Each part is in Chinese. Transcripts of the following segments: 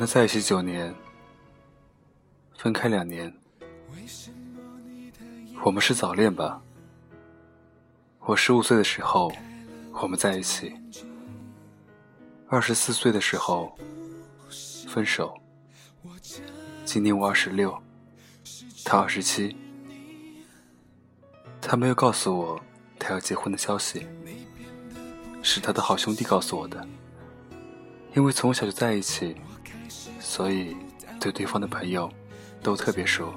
他在一起九年，分开两年。我们是早恋吧？我十五岁的时候，我们在一起；二十四岁的时候，分手。今年我二十六，他二十七。他没有告诉我他要结婚的消息，是他的好兄弟告诉我的。因为从小就在一起，所以对对方的朋友都特别熟。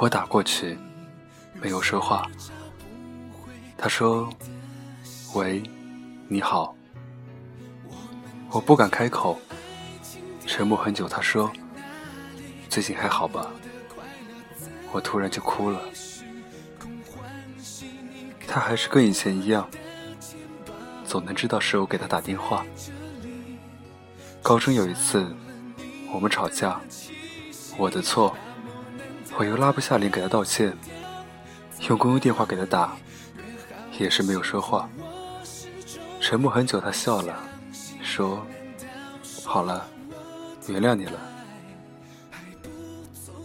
我打过去，没有说话。他说：“喂，你好。”我不敢开口，沉默很久。他说：“最近还好吧？”我突然就哭了。他还是跟以前一样，总能知道是我给他打电话。高中有一次，我们吵架，我的错，我又拉不下脸给他道歉，用公用电话给他打，也是没有说话。沉默很久，他笑了，说：“好了，原谅你了。”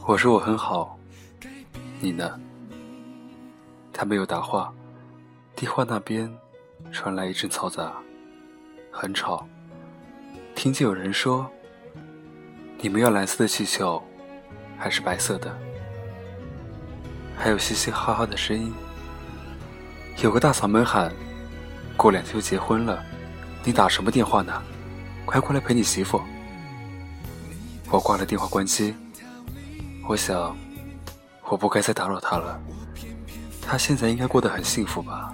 我说我很好，你呢？他没有答话。电话那边传来一阵嘈杂，很吵。听见有人说：“你们要蓝色的气球，还是白色的？”还有嘻嘻哈哈的声音。有个大嗓门喊：“过两天就结婚了，你打什么电话呢？快过来陪你媳妇！”我挂了电话，关机。我想，我不该再打扰他了。他现在应该过得很幸福吧。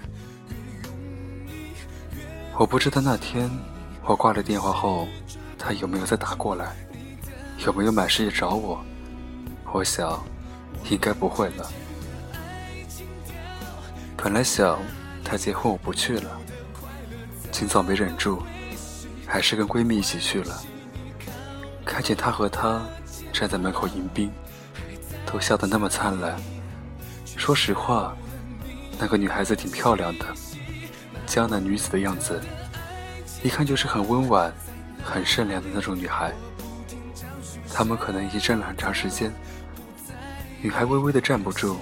我不知道那天我挂了电话后，他有没有再打过来，有没有满世界找我。我想，应该不会了。本来想他结婚我不去了，今早没忍住，还是跟闺蜜一起去了。看见他和她站在门口迎宾，都笑得那么灿烂。说实话，那个女孩子挺漂亮的。江南女子的样子，一看就是很温婉、很善良的那种女孩。他们可能已经站了很长时间，女孩微微的站不住，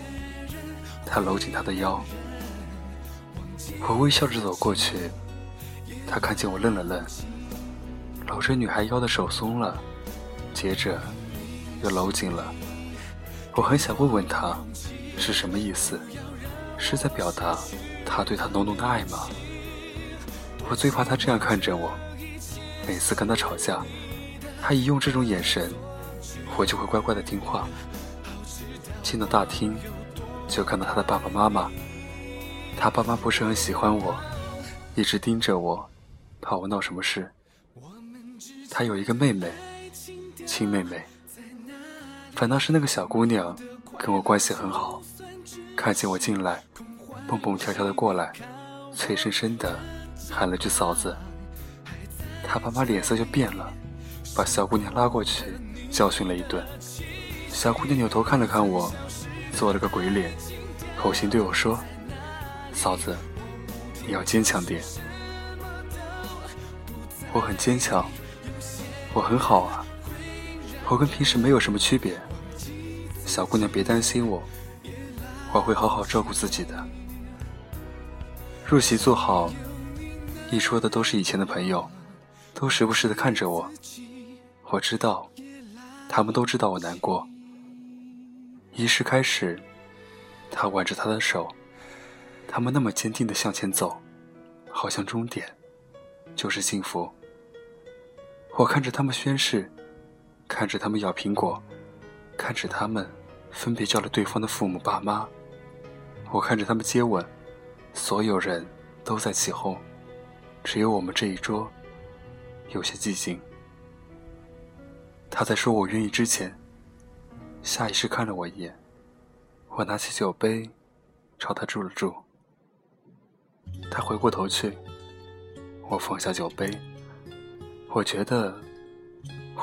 他搂紧她的腰。我微笑着走过去，他看见我愣了愣，搂着女孩腰的手松了，接着又搂紧了。我很想问问他，是什么意思？是在表达？他对她浓浓的爱吗？我最怕他这样看着我。每次跟他吵架，他一用这种眼神，我就会乖乖的听话。进到大厅，就看到他的爸爸妈妈。他爸妈不是很喜欢我，一直盯着我，怕我闹什么事。他有一个妹妹，亲妹妹。反倒是那个小姑娘，跟我关系很好。看见我进来。蹦蹦跳跳的过来，脆生生的喊了句“嫂子”，他爸妈脸色就变了，把小姑娘拉过去教训了一顿。小姑娘扭头看了看我，做了个鬼脸，口型对我说：“嫂子，你要坚强点。”我很坚强，我很好啊，我跟平时没有什么区别。小姑娘别担心我，我会好好照顾自己的。入席坐好，一桌的都是以前的朋友，都时不时的看着我。我知道，他们都知道我难过。仪式开始，他挽着他的手，他们那么坚定的向前走，好像终点就是幸福。我看着他们宣誓，看着他们咬苹果，看着他们分别叫了对方的父母爸妈，我看着他们接吻。所有人都在起哄，只有我们这一桌有些寂静。他在说我愿意之前，下意识看了我一眼。我拿起酒杯，朝他注了注。他回过头去，我放下酒杯。我觉得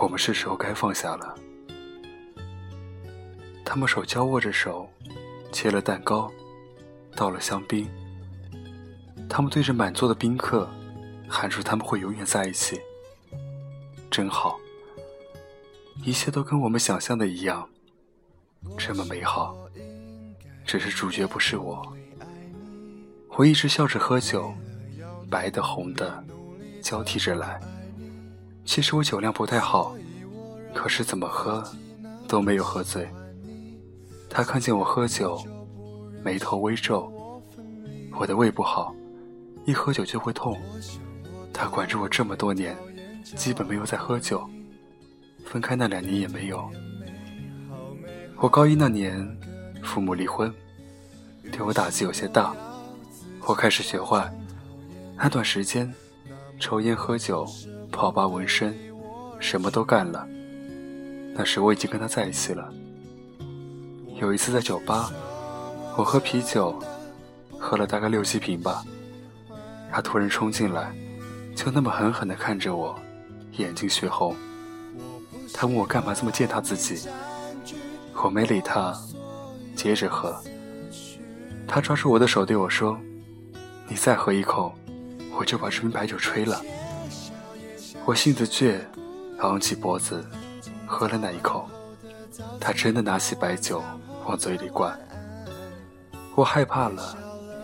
我们是时候该放下了。他们手交握着手，切了蛋糕。倒了香槟。他们对着满座的宾客喊出：“他们会永远在一起。”真好，一切都跟我们想象的一样，这么美好。只是主角不是我。我一直笑着喝酒，白的红的交替着来。其实我酒量不太好，可是怎么喝都没有喝醉。他看见我喝酒，眉头微皱。我的胃不好，一喝酒就会痛。他管着我这么多年，基本没有再喝酒。分开那两年也没有。我高一那年，父母离婚，对我打击有些大。我开始学坏，那段时间，抽烟喝酒。跑吧纹身，什么都干了。那时我已经跟他在一起了。有一次在酒吧，我喝啤酒，喝了大概六七瓶吧。他突然冲进来，就那么狠狠地看着我，眼睛血红。他问我干嘛这么践踏自己，我没理他，接着喝。他抓住我的手对我说：“你再喝一口，我就把这瓶白酒吹了。”我性子倔，昂起脖子，喝了那一口。他真的拿起白酒往嘴里灌。我害怕了，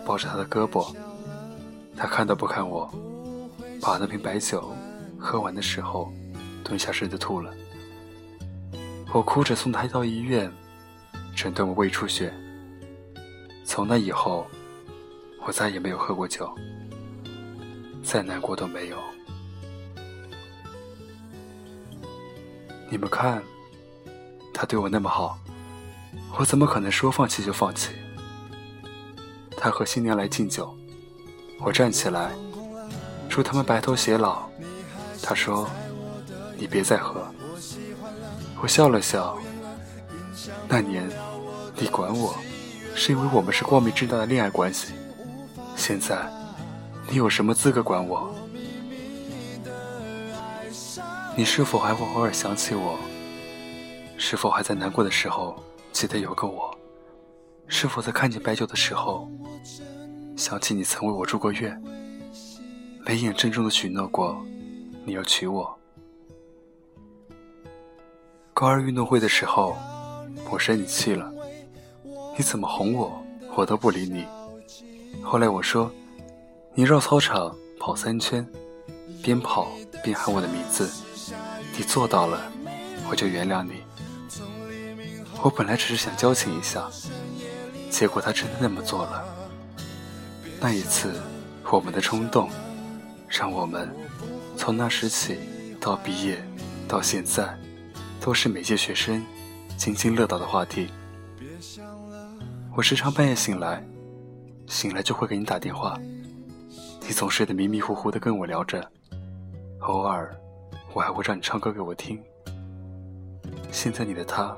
抱着他的胳膊。他看都不看我，把那瓶白酒喝完的时候，蹲下身子吐了。我哭着送他到医院，诊断我胃出血。从那以后，我再也没有喝过酒，再难过都没有。你们看，他对我那么好，我怎么可能说放弃就放弃？他和新娘来敬酒，我站起来，祝他们白头偕老。他说：“你别再喝。”我笑了笑。那年，你管我，是因为我们是光明正大的恋爱关系。现在，你有什么资格管我？你是否还会偶尔想起我？是否还在难过的时候记得有个我？是否在看见白酒的时候想起你曾为我住过院？眉眼郑重的许诺过你要娶我。高二运动会的时候，我生你气了，你怎么哄我，我都不理你。后来我说，你绕操场跑三圈，边跑边喊我的名字。你做到了，我就原谅你。我本来只是想交情一下，结果他真的那么做了。那一次，我们的冲动，让我们从那时起到毕业到现在，都是每届学生津津乐道的话题。我时常半夜醒来，醒来就会给你打电话，你总睡得迷迷糊糊的跟我聊着，偶尔。我还会让你唱歌给我听。现在你的他，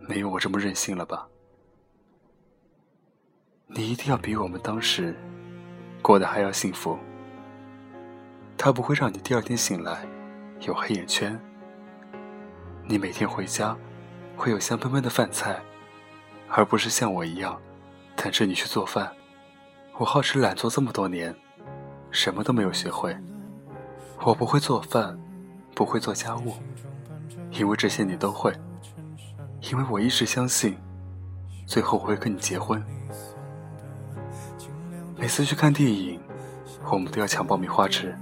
没有我这么任性了吧？你一定要比我们当时过得还要幸福。他不会让你第二天醒来有黑眼圈。你每天回家会有香喷喷的饭菜，而不是像我一样等着你去做饭。我好吃懒做这么多年，什么都没有学会。我不会做饭。不会做家务，因为这些你都会。因为我一直相信，最后我会跟你结婚。每次去看电影，我们都要抢爆米花吃，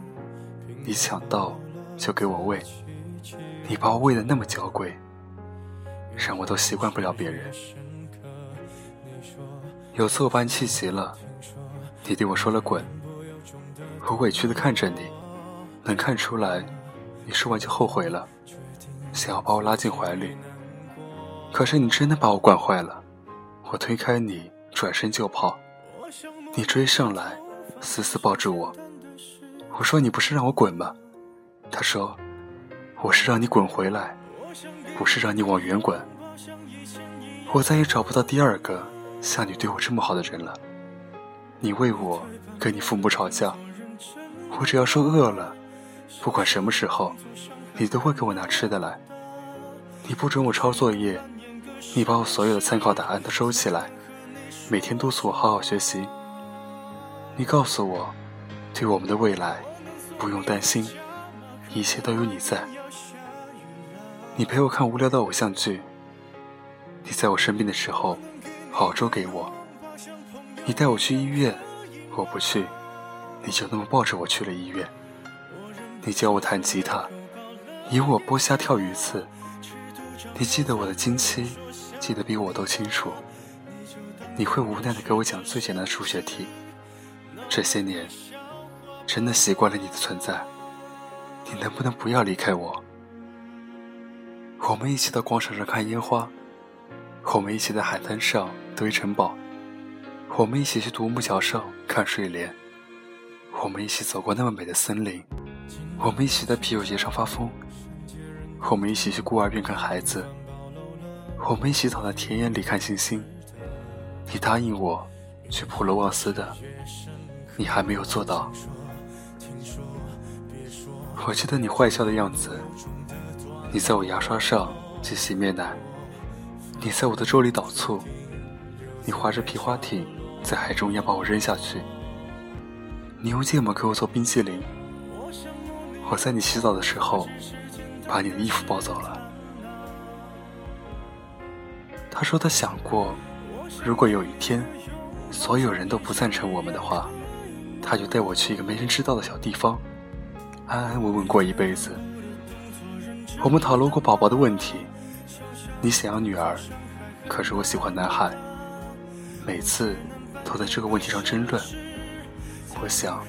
你抢到就给我喂。你把我喂得那么娇贵，让我都习惯不了别人。有次我把你气急了，你对我说了滚。我委屈的看着你，能看出来。你说完就后悔了，想要把我拉进怀里，可是你真的把我惯坏了。我推开你，转身就跑，你追上来，死死抱住我。我说你不是让我滚吗？他说我是让你滚回来，不是让你往远滚。我再也找不到第二个像你对我这么好的人了。你为我跟你父母吵架，我只要说饿了。不管什么时候，你都会给我拿吃的来。你不准我抄作业，你把我所有的参考答案都收起来。每天督促我好好学习。你告诉我，对我们的未来不用担心，一切都有你在。你陪我看无聊的偶像剧，你在我生病的时候熬粥给我，你带我去医院，我不去，你就那么抱着我去了医院。你教我弹吉他，引我剥虾跳鱼刺，你记得我的经期，记得比我都清楚。你会无奈的给我讲最简单的数学题。这些年，真的习惯了你的存在。你能不能不要离开我？我们一起到广场上看烟花，我们一起在海滩上堆城堡，我们一起去独木桥上看睡莲，我们一起走过那么美的森林，我们一起在啤酒节上发疯，我们一起去孤儿院看孩子，我们一起躺在田野里看星星。你答应我去普罗旺斯的，你还没有做到。我记得你坏笑的样子，你在我牙刷上挤洗面奶，你在我的粥里倒醋，你划着皮划艇在海中央把我扔下去，你用芥末给我做冰淇淋，我在你洗澡的时候把你的衣服抱走了。他说他想过。如果有一天，所有人都不赞成我们的话，他就带我去一个没人知道的小地方，安安稳稳过一辈子。我们讨论过宝宝的问题，你想要女儿，可是我喜欢男孩。每次都在这个问题上争论。我想，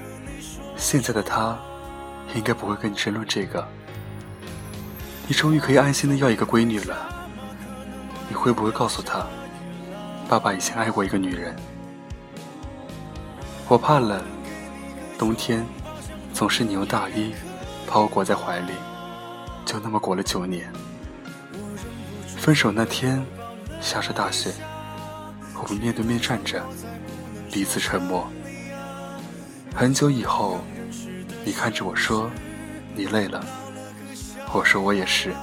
现在的他，应该不会跟你争论这个。你终于可以安心的要一个闺女了。你会不会告诉他？爸爸以前爱过一个女人，我怕冷，冬天总是你用大衣把我裹在怀里，就那么裹了九年。分手那天下着大雪，我们面对面站着，彼此沉默。很久以后，你看着我说：“你累了。”我说：“我也是。”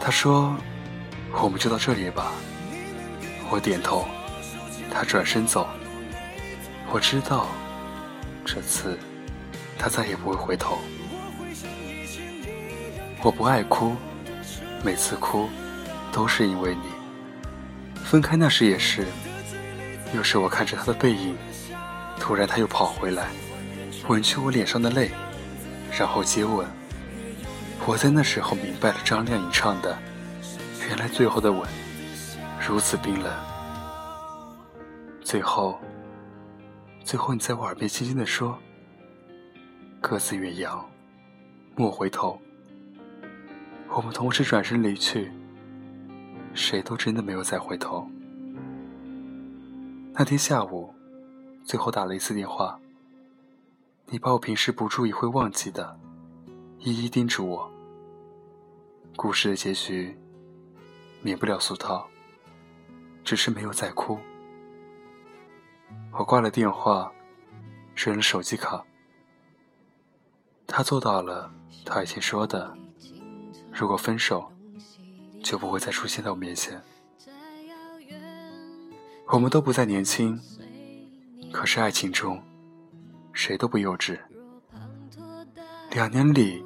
他说：“我们就到这里吧。”我点头，他转身走。我知道，这次他再也不会回头。我不爱哭，每次哭都是因为你。分开那时也是，有时我看着他的背影，突然他又跑回来，吻去我脸上的泪，然后接吻。我在那时候明白了张靓颖唱的，原来最后的吻。如此冰冷，最后，最后，你在我耳边轻轻地说：“各自远扬，莫回头。”我们同时转身离去，谁都真的没有再回头。那天下午，最后打了一次电话，你把我平时不注意会忘记的，一一叮嘱我。故事的结局，免不了俗套。只是没有再哭。我挂了电话，扔了手机卡。他做到了他以前说的：如果分手，就不会再出现在我面前。我们都不再年轻，可是爱情中，谁都不幼稚。两年里，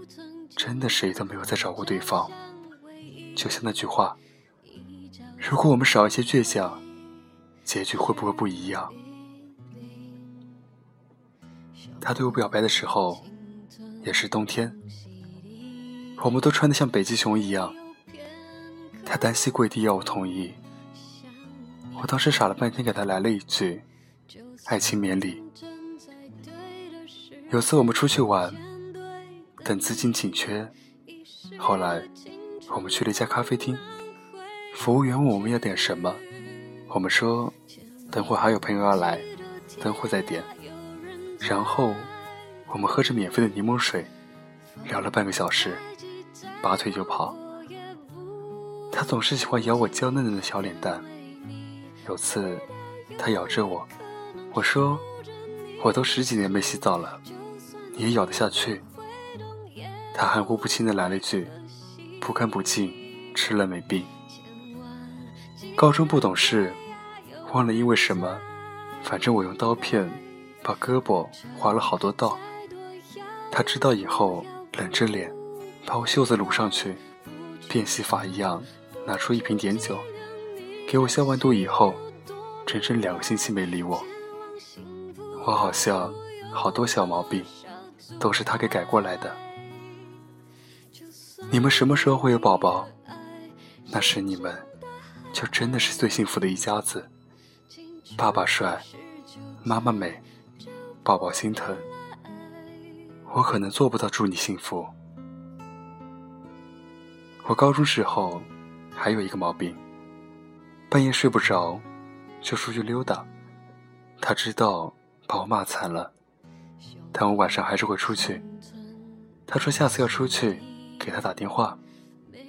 真的谁都没有再找过对方。就像那句话。如果我们少一些倔强，结局会不会不一样？他对我表白的时候，也是冬天，我们都穿得像北极熊一样。他单膝跪地要我同意，我当时傻了半天，给他来了一句：“爱情免礼。”有次我们出去玩，等资金紧缺，后来我们去了一家咖啡厅。服务员问我们要点什么，我们说等会还有朋友要来，等会再点。然后我们喝着免费的柠檬水，聊了半个小时，拔腿就跑。他总是喜欢咬我娇嫩嫩的小脸蛋。有次他咬着我，我说我都十几年没洗澡了，你也咬得下去？他含糊不清的来了一句：不干不净，吃了没病。高中不懂事，忘了因为什么，反正我用刀片把胳膊划了好多道。他知道以后，冷着脸把我袖子撸上去，变戏法一样拿出一瓶碘酒，给我消完毒以后，整整两个星期没理我。我好像好多小毛病都是他给改过来的。你们什么时候会有宝宝？那时你们，就真的是最幸福的一家子。爸爸帅，妈妈美，宝宝心疼。我可能做不到祝你幸福。我高中时候还有一个毛病，半夜睡不着，就出去溜达。他知道把我骂惨了，但我晚上还是会出去。他说下次要出去，给他打电话，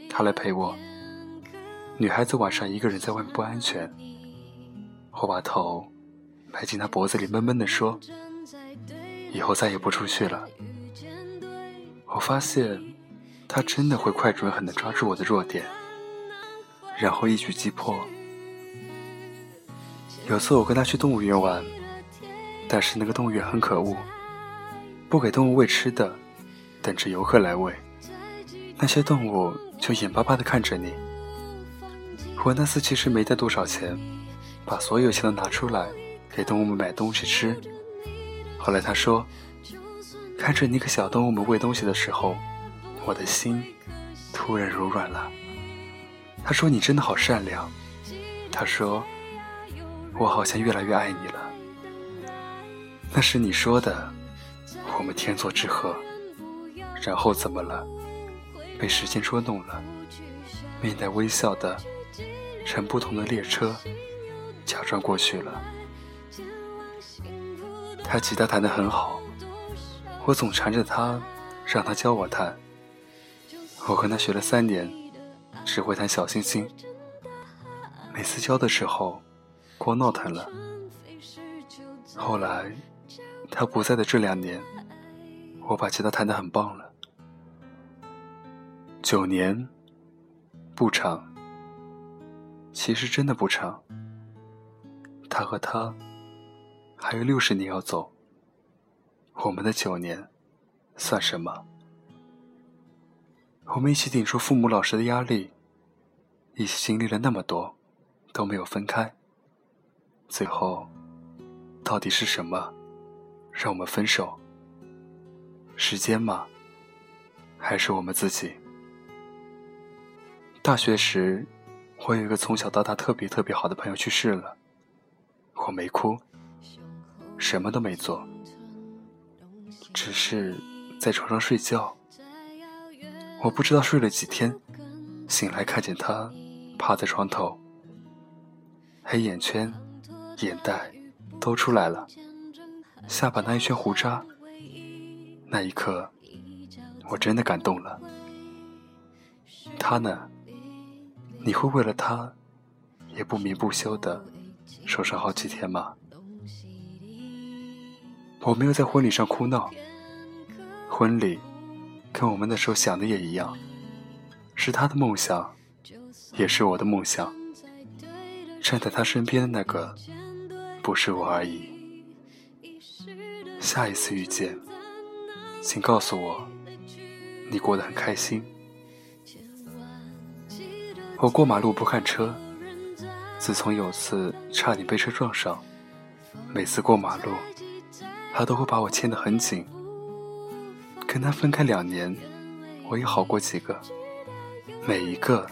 他来陪我。女孩子晚上一个人在外面不安全。我把头埋进他脖子里，闷闷地说：“以后再也不出去了。”我发现他真的会快准狠地抓住我的弱点，然后一举击破。有次我跟他去动物园玩，但是那个动物园很可恶，不给动物喂吃的，等着游客来喂。那些动物就眼巴巴地看着你。我那次其实没带多少钱。把所有钱都拿出来给动物们买东西吃。后来他说：“看着你给小动物们喂东西的时候，我的心突然柔软了。”他说：“你真的好善良。”他说：“我好像越来越爱你了。”那是你说的，我们天作之合。然后怎么了？被时间捉弄了，面带微笑的乘不同的列车。假装过去了。他吉他弹得很好，我总缠着他，让他教我弹。我和他学了三年，只会弹小星星。每次教的时候，光闹腾了。后来，他不在的这两年，我把吉他弹得很棒了。九年，不长，其实真的不长。他和他还有六十年要走，我们的九年算什么？我们一起顶住父母老师的压力，一起经历了那么多，都没有分开。最后，到底是什么让我们分手？时间吗？还是我们自己？大学时，我有一个从小到大特别特别好的朋友去世了。我没哭，什么都没做，只是在床上睡觉。我不知道睡了几天，醒来看见他趴在床头，黑眼圈、眼袋都出来了，下巴那一圈胡渣。那一刻，我真的感动了。他呢？你会为了他，也不眠不休的？守上好几天吗？我没有在婚礼上哭闹。婚礼跟我们那时候想的也一样，是他的梦想，也是我的梦想。站在他身边的那个，不是我而已。下一次遇见，请告诉我，你过得很开心。我过马路不看车。自从有次差点被车撞上，每次过马路，他都会把我牵得很紧。跟他分开两年，我也好过几个，每一个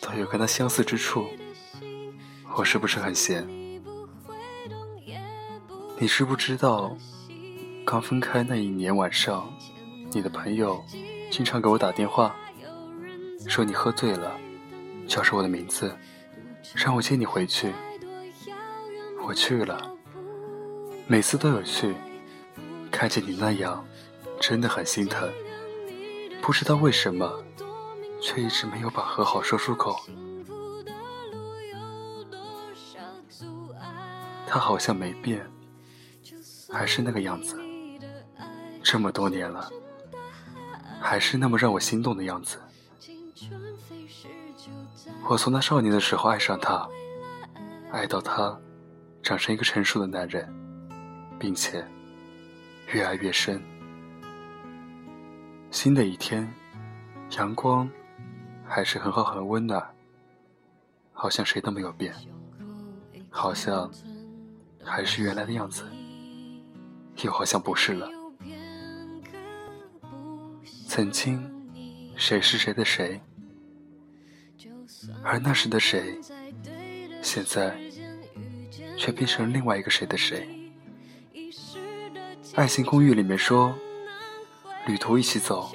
都有跟他相似之处。我是不是很闲？你知不知道，刚分开那一年晚上，你的朋友经常给我打电话，说你喝醉了，叫着我的名字。让我接你回去，我去了，每次都有去，看见你那样，真的很心疼。不知道为什么，却一直没有把和好说出口。他好像没变，还是那个样子，这么多年了，还是那么让我心动的样子。我从他少年的时候爱上他，爱到他长成一个成熟的男人，并且越爱越深。新的一天，阳光还是很好很温暖，好像谁都没有变，好像还是原来的样子，又好像不是了。曾经，谁是谁的谁，而那时的谁，现在却变成了另外一个谁的谁。爱情公寓里面说。旅途一起走，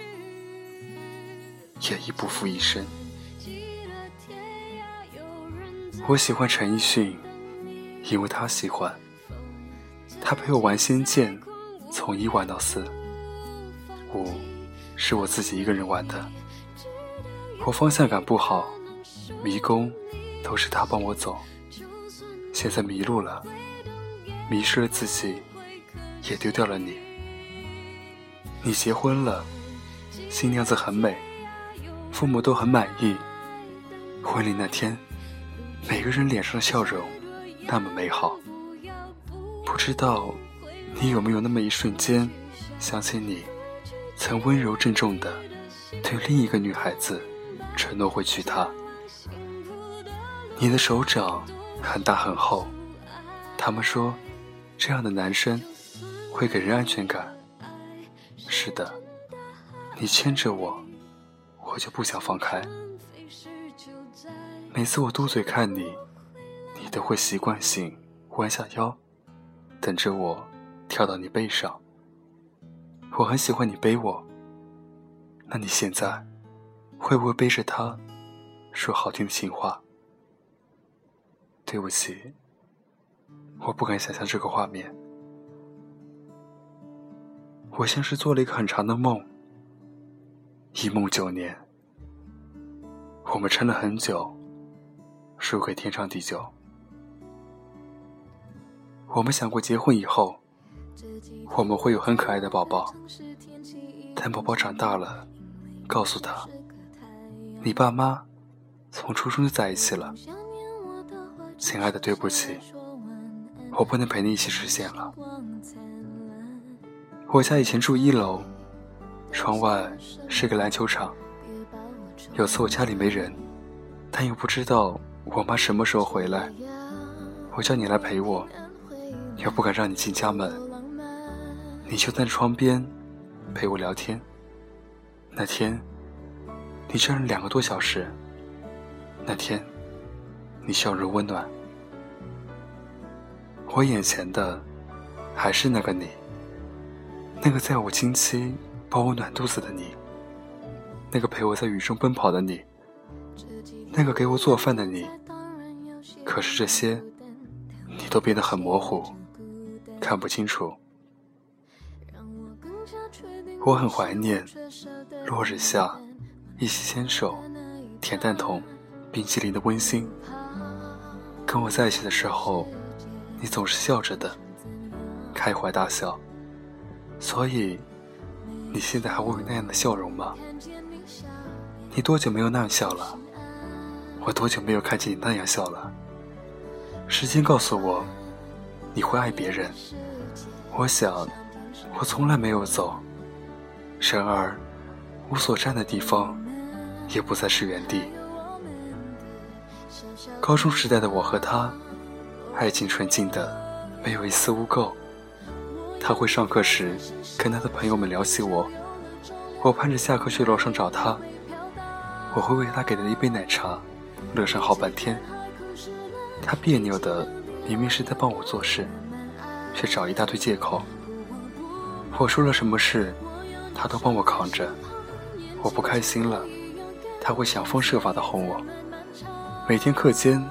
也亦不负一生。我喜欢陈奕迅，因为他喜欢。他陪我玩《仙剑》，从一玩到四。五是我自己一个人玩的。我方向感不好，迷宫都是他帮我走。现在迷路了，迷失了自己，也丢掉了你。你结婚了，新娘子很美，父母都很满意。婚礼那天，每个人脸上的笑容那么美好。不知道你有没有那么一瞬间，想起你曾温柔郑重的对另一个女孩子承诺会娶她。你的手掌很大很厚，他们说这样的男生会给人安全感。是的，你牵着我，我就不想放开。每次我嘟嘴看你，你都会习惯性弯下腰，等着我跳到你背上。我很喜欢你背我，那你现在会不会背着他说好听的情话？对不起，我不敢想象这个画面。我像是做了一个很长的梦，一梦九年。我们撑了很久，输给天长地久。我们想过结婚以后，我们会有很可爱的宝宝。等宝宝长大了，告诉他，你爸妈从初中就在一起了。亲爱的，对不起，我不能陪你一起实现了。我家以前住一楼，窗外是个篮球场。有次我家里没人，但又不知道我妈什么时候回来，我叫你来陪我，又不敢让你进家门，你就在窗边陪我聊天。那天，你站了两个多小时。那天，你笑容温暖。我眼前的，还是那个你。那个在我经期帮我暖肚子的你，那个陪我在雨中奔跑的你，那个给我做饭的你，可是这些，你都变得很模糊，看不清楚。我很怀念落日下一起牵手舔蛋筒冰淇淋的温馨。跟我在一起的时候，你总是笑着的，开怀大笑。所以，你现在还会有那样的笑容吗？你多久没有那样笑了？我多久没有看见你那样笑了？时间告诉我，你会爱别人。我想，我从来没有走。然而，无所站的地方，也不再是原地。高中时代的我和他，爱情纯净的，没有一丝污垢。他会上课时跟他的朋友们聊起我，我盼着下课去楼上找他。我会为他给的一杯奶茶乐上好半天。他别扭的明明是在帮我做事，却找一大堆借口。我说了什么事，他都帮我扛着。我不开心了，他会想方设法的哄我。每天课间，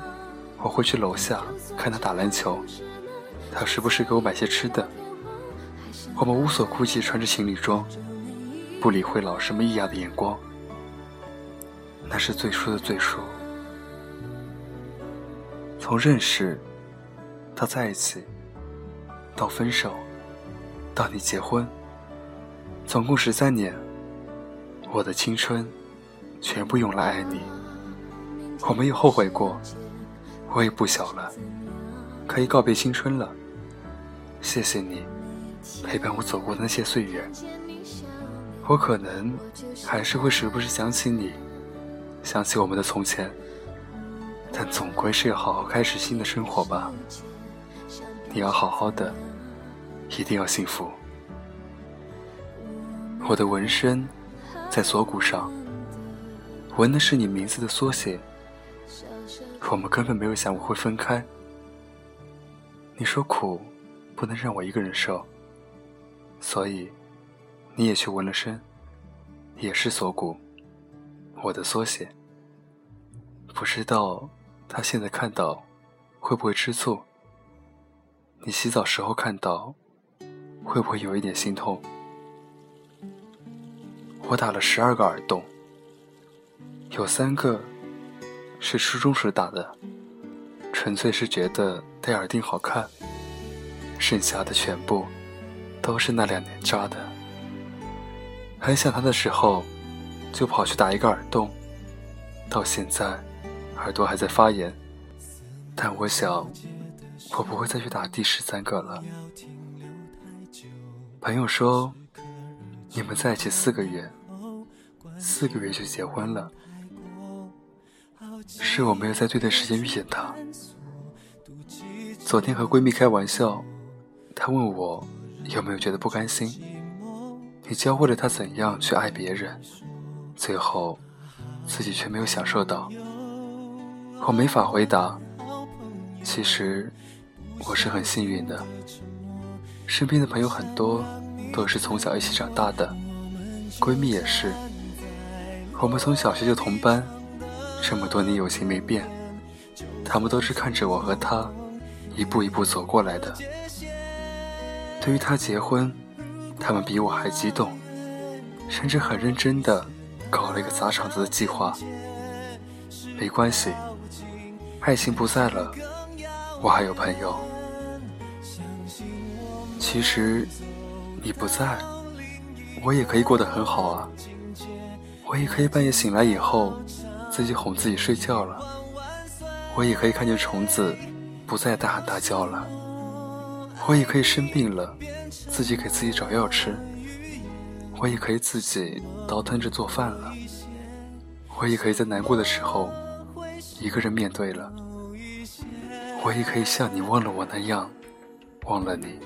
我会去楼下看他打篮球，他时不时给我买些吃的。我们无所顾忌，穿着情侣装，不理会老师们异样的眼光。那是最初的最初，从认识到在一起，到分手，到你结婚，总共十三年。我的青春全部用来爱你。我没有后悔过，我也不小了，可以告别青春了。谢谢你陪伴我走过的那些岁月。我可能还是会时不时想起你，想起我们的从前，但总归是要好好开始新的生活吧。你要好好的，一定要幸福。我的纹身在锁骨上，纹的是你名字的缩写。我们根本没有想过会分开。你说苦不能让我一个人受，所以你也去纹了身，也是锁骨，我的缩写。不知道他现在看到会不会吃醋？你洗澡时候看到会不会有一点心痛？我打了十二个耳洞，有三个是初中时打的，纯粹是觉得戴耳钉好看。剩下的全部都是那两年扎的。很想他的时候，就跑去打一个耳洞，到现在耳朵还在发炎。但我想，我不会再去打第十三个了。朋友说，你们在一起四个月。四个月就结婚了，是我没有在对的时间遇见他。昨天和闺蜜开玩笑，她问我有没有觉得不甘心，你教会了他怎样去爱别人，最后自己却没有享受到。我没法回答。其实我是很幸运的，身边的朋友很多都是从小一起长大的，闺蜜也是。我们从小学就同班，这么多年友情没变，他们都是看着我和他一步一步走过来的。对于他结婚，他们比我还激动，甚至很认真的搞了一个砸场子的计划。没关系，爱情不在了，我还有朋友。其实你不在，我也可以过得很好啊。我也可以半夜醒来以后，自己哄自己睡觉了。我也可以看见虫子，不再大喊大叫了。我也可以生病了，自己给自己找药吃。我也可以自己倒腾着做饭了。我也可以在难过的时候，一个人面对了。我也可以像你忘了我那样，忘了你。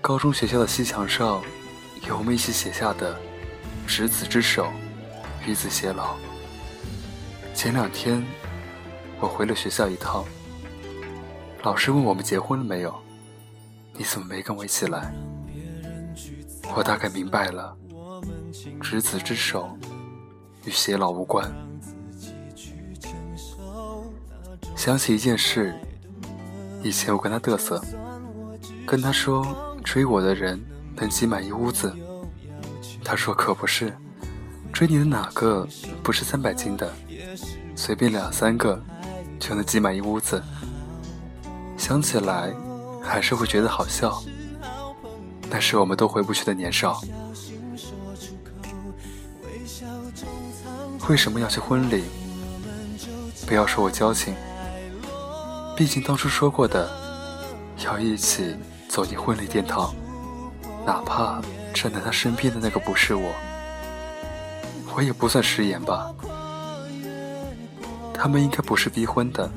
高中学校的西墙上，有我们一起写下的。执子之手，与子偕老。前两天，我回了学校一趟，老师问我们结婚了没有？你怎么没跟我一起来？我大概明白了，执子之手与偕老无关。想起一件事，以前我跟他嘚瑟，跟他说追我的人能挤满一屋子。他说：“可不是，追你的哪个不是三百斤的？随便两三个就能挤满一屋子。想起来还是会觉得好笑。那是我们都回不去的年少。为什么要去婚礼？不要说我矫情，毕竟当初说过的，要一起走进婚礼殿堂，哪怕……”站在他身边的那个不是我，我也不算食言吧。他们应该不是逼婚的，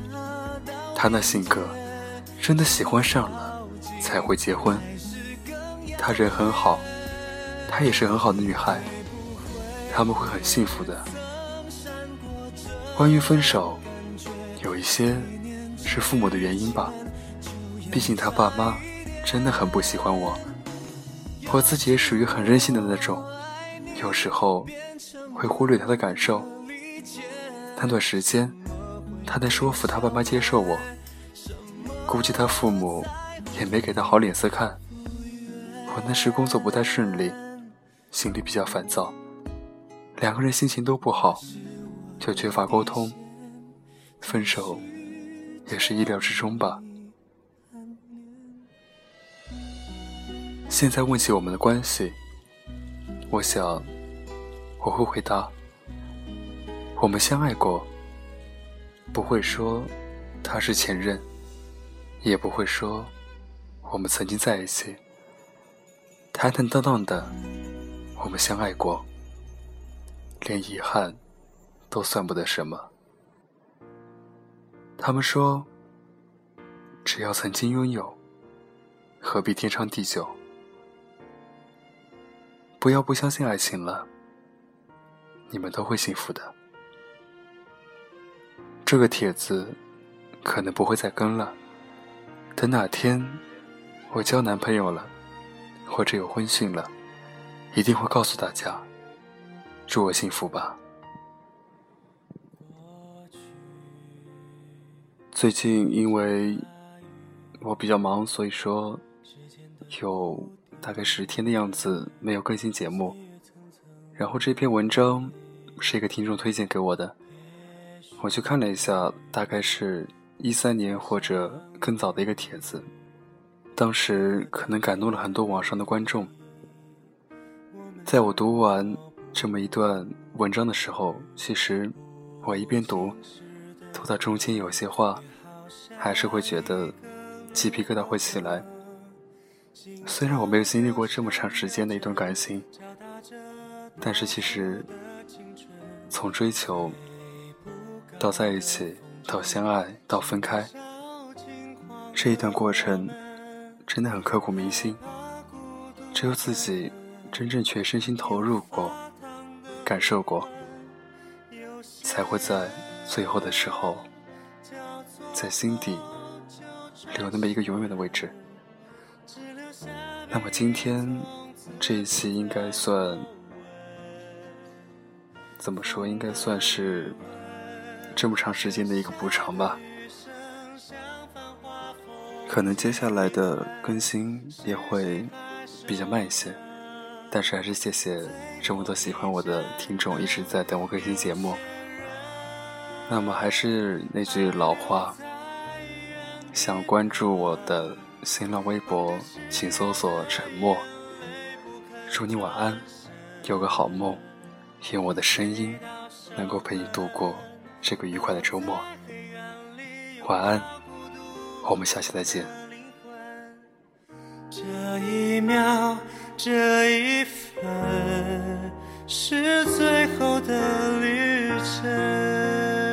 他那性格，真的喜欢上了才会结婚。他人很好，她也是很好的女孩，他们会很幸福的。关于分手，有一些是父母的原因吧，毕竟他爸妈真的很不喜欢我。我自己也属于很任性的那种，有时候会忽略他的感受。那段时间，他在说服他爸妈接受我，估计他父母也没给他好脸色看。我那时工作不太顺利，心里比较烦躁，两个人心情都不好，就缺乏沟通，分手也是意料之中吧。现在问起我们的关系，我想我会回答：我们相爱过，不会说他是前任，也不会说我们曾经在一起。坦坦荡荡的，我们相爱过，连遗憾都算不得什么。他们说，只要曾经拥有，何必天长地久？不要不相信爱情了，你们都会幸福的。这个帖子可能不会再更了，等哪天我交男朋友了，或者有婚讯了，一定会告诉大家，祝我幸福吧。最近因为我比较忙，所以说有大概十天的样子没有更新节目。然后这篇文章是一个听众推荐给我的，我去看了一下，大概是一三年或者更早的一个帖子。当时可能感动了很多网上的观众。在我读完这么一段文章的时候，其实我一边读。读到中间有些话，还是会觉得鸡皮疙瘩会起来。虽然我没有经历过这么长时间的一段感情，但是其实从追求到在一起，到相爱，到分开，这一段过程真的很刻骨铭心。只有自己真正全身心投入过、感受过，才会在。最后的时候，在心底留那么一个永远的位置。那么今天这一期应该算怎么说？应该算是这么长时间的一个补偿吧。可能接下来的更新也会比较慢一些，但是还是谢谢这么多喜欢我的听众一直在等我更新节目。那么还是那句老话，想关注我的新浪微博，请搜索“沉默”。祝你晚安，有个好梦，愿我的声音能够陪你度过这个愉快的周末。晚安，我们下期再见。这一秒，这一分，是最后的旅程。